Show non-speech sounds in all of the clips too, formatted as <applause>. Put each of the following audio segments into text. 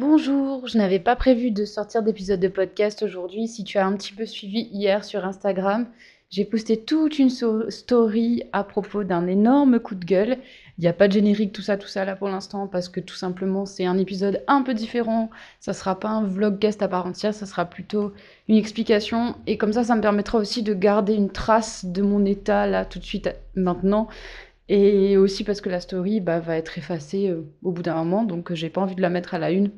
Bonjour, je n'avais pas prévu de sortir d'épisode de podcast aujourd'hui. Si tu as un petit peu suivi hier sur Instagram, j'ai posté toute une story à propos d'un énorme coup de gueule. Il n'y a pas de générique, tout ça, tout ça là pour l'instant, parce que tout simplement c'est un épisode un peu différent. Ça sera pas un vlog guest à part entière, ça sera plutôt une explication. Et comme ça, ça me permettra aussi de garder une trace de mon état là tout de suite maintenant. Et aussi parce que la story bah, va être effacée euh, au bout d'un moment, donc j'ai pas envie de la mettre à la une.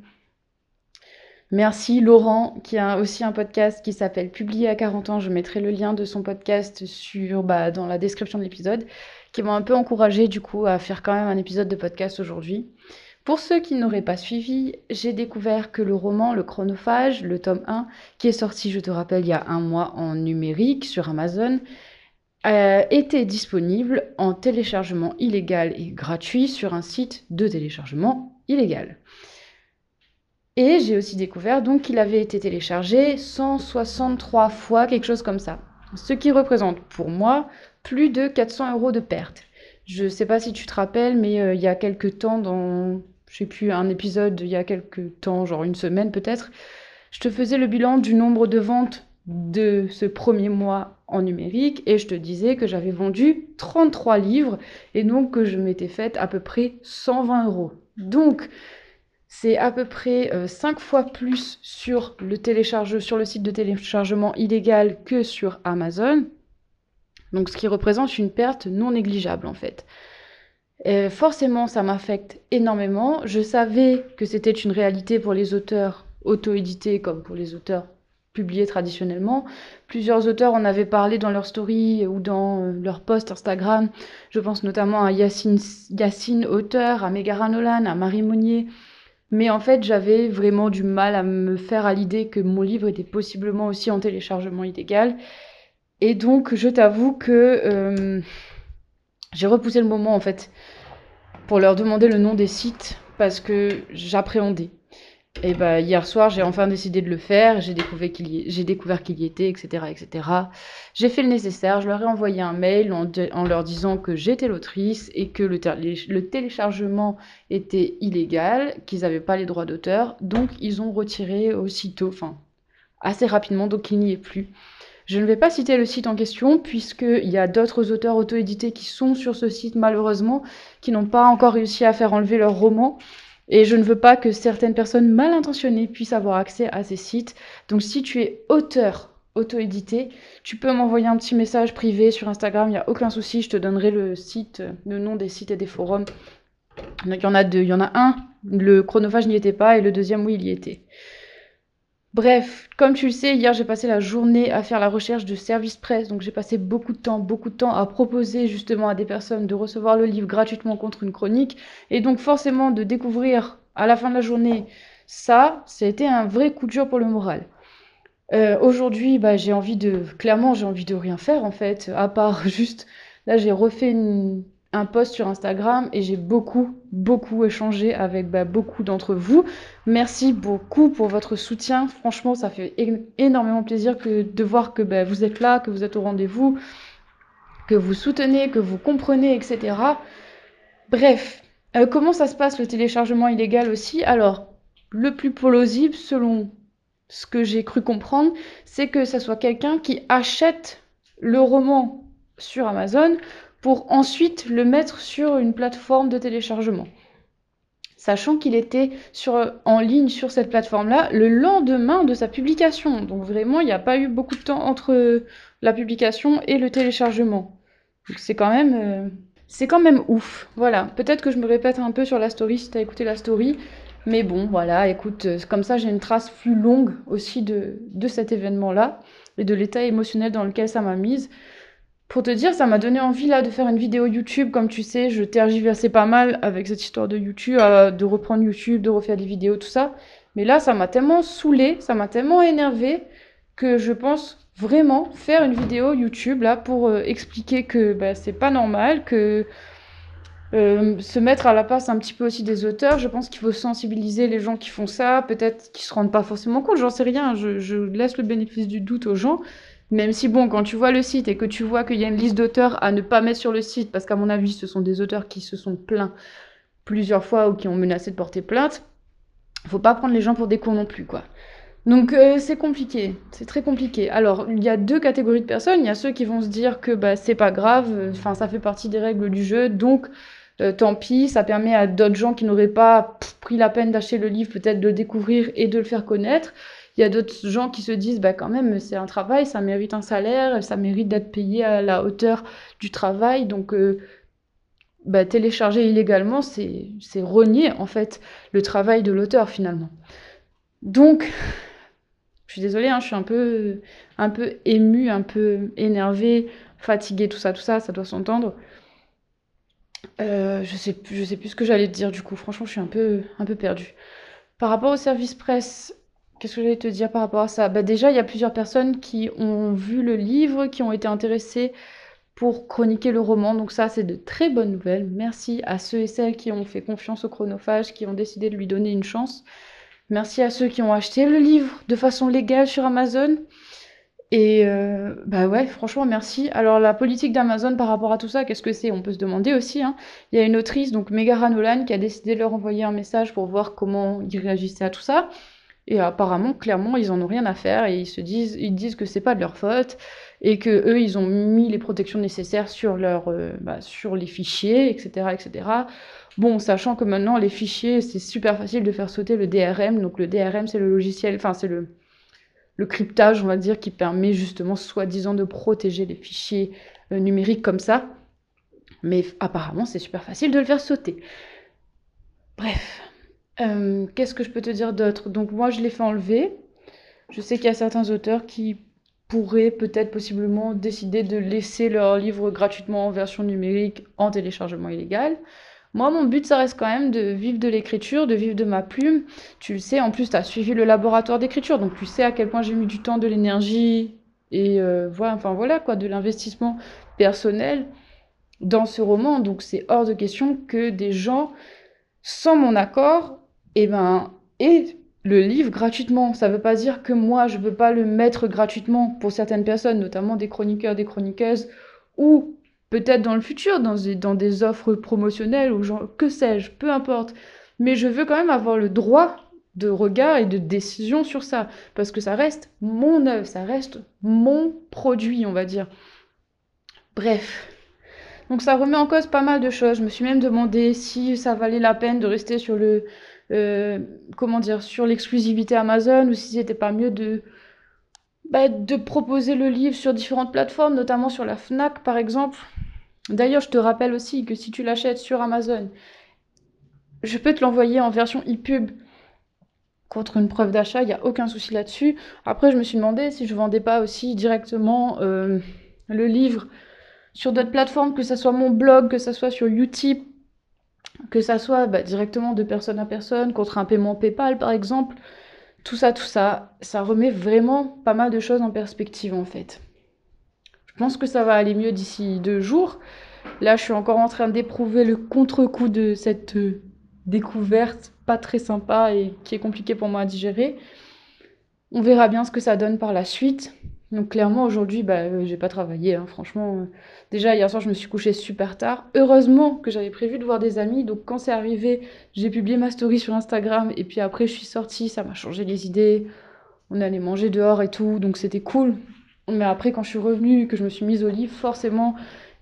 Merci Laurent, qui a aussi un podcast qui s'appelle Publié à 40 ans. Je mettrai le lien de son podcast sur, bah, dans la description de l'épisode, qui m'a un peu encouragé du coup à faire quand même un épisode de podcast aujourd'hui. Pour ceux qui n'auraient pas suivi, j'ai découvert que le roman Le Chronophage, le tome 1, qui est sorti, je te rappelle, il y a un mois en numérique sur Amazon, euh, était disponible en téléchargement illégal et gratuit sur un site de téléchargement illégal. Et j'ai aussi découvert donc qu'il avait été téléchargé 163 fois, quelque chose comme ça. Ce qui représente pour moi plus de 400 euros de perte. Je ne sais pas si tu te rappelles, mais euh, il y a quelques temps, dans, je sais plus, un épisode, il y a quelques temps, genre une semaine peut-être, je te faisais le bilan du nombre de ventes de ce premier mois en numérique et je te disais que j'avais vendu 33 livres et donc que je m'étais faite à peu près 120 euros. Donc, c'est à peu près 5 euh, fois plus sur le, sur le site de téléchargement illégal que sur Amazon. Donc ce qui représente une perte non négligeable en fait. forcément, ça m'affecte énormément. Je savais que c'était une réalité pour les auteurs auto-édités comme pour les auteurs publiés traditionnellement. Plusieurs auteurs en avaient parlé dans leur story ou dans euh, leur post Instagram. Je pense notamment à Yacine, Yacine auteur, à Megara Nolan, à Marie Monnier, mais en fait, j'avais vraiment du mal à me faire à l'idée que mon livre était possiblement aussi en téléchargement illégal. Et donc, je t'avoue que euh, j'ai repoussé le moment, en fait, pour leur demander le nom des sites, parce que j'appréhendais. Et bah, hier soir, j'ai enfin décidé de le faire. J'ai découvert qu'il y, était, etc., etc. J'ai fait le nécessaire. Je leur ai envoyé un mail en, en leur disant que j'étais l'autrice et que le, le, téléchargement était illégal, qu'ils n'avaient pas les droits d'auteur. Donc, ils ont retiré aussitôt, enfin, assez rapidement, donc il n'y est plus. Je ne vais pas citer le site en question, puisqu'il y a d'autres auteurs auto-édités qui sont sur ce site, malheureusement, qui n'ont pas encore réussi à faire enlever leur roman. Et je ne veux pas que certaines personnes mal intentionnées puissent avoir accès à ces sites. Donc si tu es auteur auto-édité, tu peux m'envoyer un petit message privé sur Instagram, il n'y a aucun souci, je te donnerai le site, le nom des sites et des forums. Il y en a deux, il y en a un, le chronophage n'y était pas, et le deuxième, oui, il y était. Bref, comme tu le sais, hier j'ai passé la journée à faire la recherche de service presse, donc j'ai passé beaucoup de temps, beaucoup de temps à proposer justement à des personnes de recevoir le livre gratuitement contre une chronique, et donc forcément de découvrir à la fin de la journée ça, c'était un vrai coup dur pour le moral. Euh, aujourd'hui, bah, j'ai envie de, clairement, j'ai envie de rien faire en fait, à part <laughs> juste, là j'ai refait une, un post sur Instagram et j'ai beaucoup, beaucoup échangé avec bah, beaucoup d'entre vous. Merci beaucoup pour votre soutien. Franchement, ça fait énormément plaisir que, de voir que bah, vous êtes là, que vous êtes au rendez-vous, que vous soutenez, que vous comprenez, etc. Bref, euh, comment ça se passe le téléchargement illégal aussi? Alors, le plus plausible, selon ce que j'ai cru comprendre, c'est que ça soit quelqu'un qui achète le roman sur Amazon pour ensuite le mettre sur une plateforme de téléchargement. Sachant qu'il était en ligne sur cette plateforme-là le lendemain de sa publication. Donc vraiment, il n'y a pas eu beaucoup de temps entre la publication et le téléchargement. Donc c'est quand même... Euh, ouf. Voilà, peut-être que je me répète un peu sur la story si tu as écouté la story. Mais bon, voilà, écoute, euh, comme ça j'ai une trace plus longue aussi de cet événement-là et de l'état émotionnel dans lequel ça m'a mise. Pour te dire, ça m'a donné envie de faire une vidéo YouTube. Comme tu sais, je tergiversais pas mal avec cette histoire de YouTube, euh, de reprendre YouTube, de refaire des vidéos, tout ça. Mais là, ça m'a tellement saoulé, ça m'a tellement énervé que je pense vraiment faire une vidéo YouTube là pour euh, expliquer que bah, c'est pas normal, que euh, se mettre à la place un petit peu aussi des auteurs. Je pense qu'il faut sensibiliser les gens qui font ça, peut-être qu'ils se rendent pas forcément compte, j'en sais rien. Je laisse le bénéfice du doute aux gens. Même si, bon, quand tu vois le site et que tu vois qu'il y a une liste d'auteurs à ne pas mettre sur le site, parce qu'à mon avis, ce sont des auteurs qui se sont plaints plusieurs fois ou qui ont menacé de porter plainte, faut pas prendre les gens pour des cons non plus, quoi. Donc euh, c'est compliqué, c'est très compliqué. Alors il y a deux catégories de personnes. Il y a ceux qui vont se dire que bah, c'est pas grave, ça fait partie des règles du jeu, donc euh, tant pis, ça permet à d'autres gens qui n'auraient pas pris la peine d'acheter le livre peut-être de le découvrir et de le faire connaître. Il y a d'autres gens qui se disent bah quand même c'est un travail, ça mérite un salaire, ça mérite d'être payé à la hauteur du travail, donc euh, bah, télécharger illégalement, c'est renier en fait le travail de l'auteur finalement. Donc, je suis désolée, hein, je suis un peu, un peu émue, un peu énervée, fatiguée, tout ça, tout ça, ça doit s'entendre. Euh, je sais plus, je sais plus ce que j'allais te dire du coup. Franchement, je suis un peu, un peu perdue. Par rapport au service presse, qu'est-ce que j'allais te dire par rapport à ça? Bah Déjà, il y a plusieurs personnes qui ont vu le livre, qui ont été intéressées pour chroniquer le roman. Donc ça, c'est de très bonnes nouvelles. Merci à ceux et celles qui ont fait confiance au chronophage, qui ont décidé de lui donner une chance. Merci à ceux qui ont acheté le livre de façon légale sur Amazon. Et euh, bah ouais, franchement, merci. Alors la politique d'Amazon par rapport à tout ça, qu'est-ce que c'est? On peut se demander aussi. Hein. Il y a une autrice, donc Megara Nolan, qui a décidé de leur envoyer un message pour voir comment ils réagissaient à tout ça. Et apparemment, clairement, ils en ont rien à faire et ils se disent, ils disent que c'est pas de leur faute et que eux, ils ont mis les protections nécessaires sur leur, euh, bah, sur les fichiers, etc., etc. Bon, sachant que maintenant les fichiers, c'est super facile de faire sauter le DRM. Donc le DRM, c'est le logiciel, enfin c'est le cryptage, on va dire, qui permet justement soi-disant de protéger les fichiers euh, numériques comme ça. Mais apparemment, c'est super facile de le faire sauter. Bref, euh, qu'est-ce que je peux te dire d'autre? Donc moi, je l'ai fait enlever. Je sais qu'il y a certains auteurs qui pourraient peut-être possiblement décider de laisser leur livre gratuitement en version numérique en téléchargement illégal. Moi, mon but, ça reste quand même de vivre de l'écriture, de vivre de ma plume. Tu le sais, en plus, tu as suivi le laboratoire d'écriture, donc tu sais à quel point j'ai mis du temps, de l'énergie et euh, voilà, enfin voilà quoi, de l'investissement personnel dans ce roman. Donc c'est hors de question que des gens, sans mon accord, eh ben, aient le livre gratuitement. Ça ne veut pas dire que moi, je ne peux pas le mettre gratuitement pour certaines personnes, notamment des chroniqueurs, des chroniqueuses, ou peut-être dans le futur, dans des, dans des offres promotionnelles ou que sais-je, peu importe. Mais je veux quand même avoir le droit de regard et de décision sur ça, parce que ça reste mon œuvre, ça reste mon produit, on va dire. Bref. Donc ça remet en cause pas mal de choses. Je me suis même demandé si ça valait la peine de rester sur le euh, comment dire sur l'exclusivité Amazon ou si c'était pas mieux de bah, de proposer le livre sur différentes plateformes, notamment sur la Fnac par exemple. D'ailleurs, je te rappelle aussi que si tu l'achètes sur Amazon, je peux te l'envoyer en version e-pub contre une preuve d'achat, il n'y a aucun souci là-dessus. Après, je me suis demandé si je vendais pas aussi directement euh, le livre sur d'autres plateformes, que ce soit mon blog, que ce soit sur Utip, que ça soit bah, directement de personne à personne, contre un paiement PayPal par exemple. Tout ça, tout ça, ça remet vraiment pas mal de choses en perspective en fait. Je pense que ça va aller mieux d'ici deux jours. Là, je suis encore en train d'éprouver le contre-coup de cette euh, découverte pas très sympa et qui est compliquée pour moi à digérer. On verra bien ce que ça donne par la suite. Donc clairement aujourd'hui, bah, euh, j'ai pas travaillé, hein. franchement. Euh, déjà hier soir, je me suis couchée super tard. Heureusement que j'avais prévu de voir des amis, donc quand c'est arrivé, j'ai publié ma story sur Instagram et puis après je suis sortie, ça m'a changé les idées. On allait manger dehors et tout, donc c'était cool. Mais après, quand je suis revenue, que je me suis mise au lit, forcément,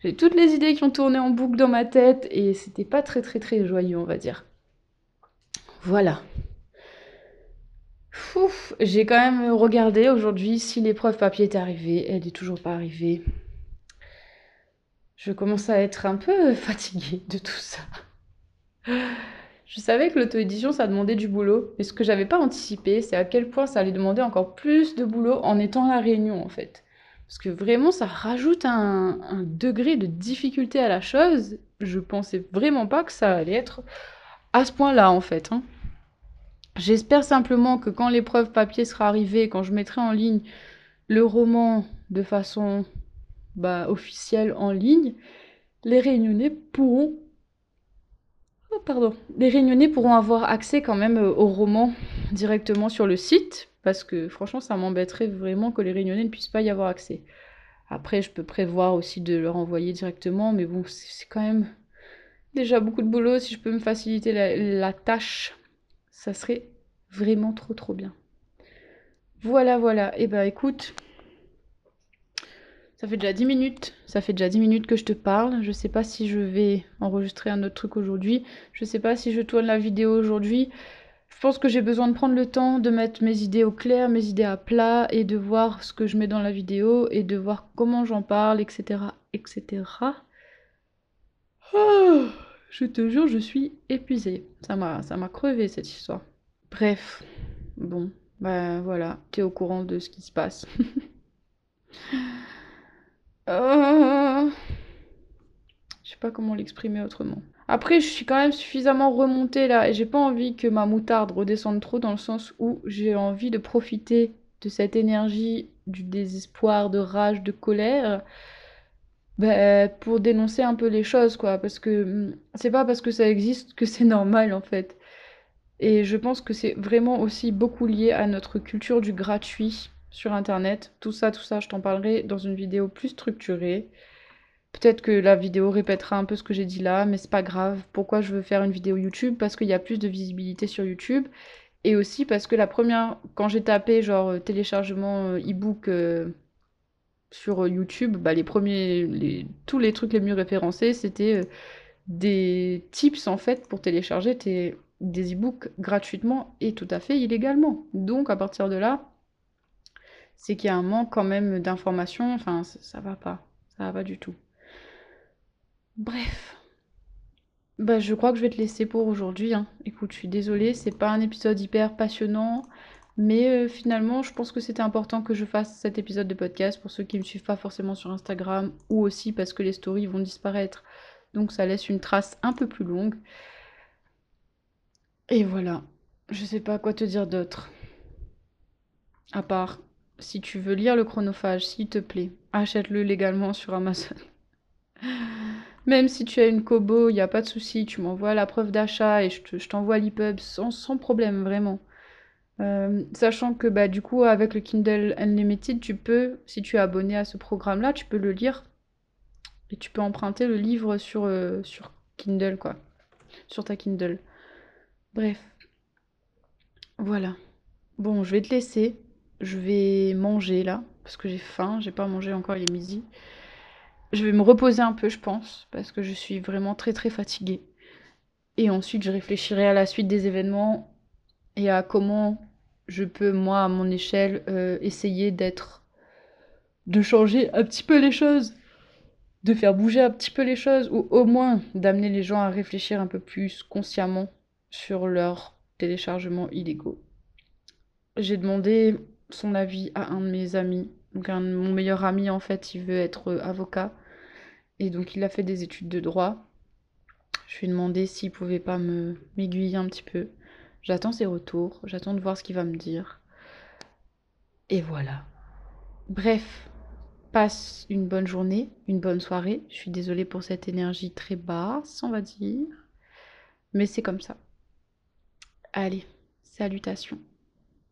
j'ai toutes les idées qui ont tourné en boucle dans ma tête et c'était pas très très très joyeux, on va dire. Voilà. J'ai quand même regardé aujourd'hui si l'épreuve papier est arrivée. Elle n'est toujours pas arrivée. Je commence à être un peu <laughs> fatiguée de tout ça. Je savais que l'auto-édition, ça demandait du boulot, mais ce que j'avais pas anticipé, c'est à quel point ça allait demander encore plus de boulot en étant à la réunion, en fait. Parce que vraiment, ça rajoute un, degré de difficulté à la chose. Je pensais vraiment pas que ça allait être à ce point-là, en fait. Hein. J'espère simplement que quand l'épreuve papier sera arrivée, quand je mettrai en ligne le roman de façon bah, officielle en ligne, les réunionnais pourront Oh, pardon. Les réunionnais pourront avoir accès quand même euh, au roman directement sur le site, parce que franchement, ça m'embêterait vraiment que les réunionnais ne puissent pas y avoir accès. Après, je peux prévoir aussi de leur envoyer directement, mais bon, c'est quand même déjà beaucoup de boulot. Si je peux me faciliter la, tâche, ça serait Vraiment trop trop bien. Voilà, voilà. Eh ben écoute, ça fait déjà 10 minutes. Ça fait déjà 10 minutes que je te parle. Je sais pas si je vais enregistrer un autre truc aujourd'hui. Je sais pas si je tourne la vidéo aujourd'hui. Je pense que j'ai besoin de prendre le temps de mettre mes idées au clair, mes idées à plat et de voir ce que je mets dans la vidéo et de voir comment j'en parle, etc. etc. je te jure, je suis épuisée. Ça m'a, ça m'a crevé cette histoire. Bref, bon, bah voilà, t'es au courant de ce qui se passe. <laughs> Euh, je sais pas comment l'exprimer autrement. Après, je suis quand même suffisamment remontée là et j'ai pas envie que ma moutarde redescende trop dans le sens où j'ai envie de profiter de cette énergie du désespoir, de rage, de colère bah, pour dénoncer un peu les choses quoi parce que hmm, c'est pas parce que ça existe que c'est <laughs> normal en fait. Et je pense que c'est vraiment aussi beaucoup lié à notre culture du gratuit sur internet. Tout ça, tout ça, je t'en parlerai dans une vidéo plus structurée. Peut-être que la vidéo répétera un peu ce que j'ai dit là, mais c'est pas grave. Pourquoi je veux faire une vidéo YouTube? Parce qu'il y a plus de visibilité sur YouTube. Et aussi parce que la première, quand j'ai tapé genre euh, téléchargement euh, e-book euh, sur YouTube, bah, les premiers, tous les trucs les mieux référencés, c'était des tips en fait pour télécharger tes, des e-books gratuitement et tout à fait illégalement. Donc à partir de là, c'est qu'il y a un manque quand même d'informations, enfin ça, ça va pas, ça va pas du tout. Bref. Bah, je crois que je vais te laisser pour aujourd'hui. Hein. Écoute, je suis désolée, c'est pas un épisode hyper passionnant, mais euh, finalement, je pense que c'était important que je fasse cet épisode de podcast pour ceux qui ne me suivent pas forcément sur Instagram ou aussi parce que les stories vont disparaître. Donc ça laisse une trace un peu plus longue. Et voilà. Je sais pas quoi te dire d'autre. À part, si tu veux lire le chronophage, s'il te plaît, achète-le légalement sur Amazon. <laughs> Même si tu as une Kobo, il n'y a pas de souci, tu m'envoies la preuve d'achat et je t'envoie l'EPUB sans, sans, problème, vraiment. Euh, sachant que bah, du coup, avec le Kindle Unlimited, tu peux, si tu es abonné à ce programme-là, tu peux le lire et tu peux emprunter le livre sur, euh, sur Kindle, quoi. Sur ta Kindle. Bref. Voilà. Bon, je vais te laisser. Je vais manger là, parce que j'ai faim. J'ai pas mangé encore, il midi. Je vais me reposer un peu, je pense, parce que je suis vraiment très très fatiguée. Et ensuite, je réfléchirai à la suite des événements et à comment je peux, moi, à mon échelle, euh, essayer d'être. de changer un petit peu les choses, de faire bouger un petit peu les choses, ou au moins d'amener les gens à réfléchir un peu plus consciemment sur leurs téléchargements illégaux. J'ai demandé son avis à un de mes amis donc mon meilleur ami, en fait, il veut être euh, avocat. Et donc il a fait des études de droit. Je lui ai demandé s'il pouvait pas me m'aiguiller un petit peu. J'attends ses retours, j'attends de voir ce qu'il va me dire. Et voilà. Bref, passe une bonne journée, une bonne soirée. Je suis désolée pour cette énergie très basse, on va dire. Mais c'est comme ça. Allez, salutations.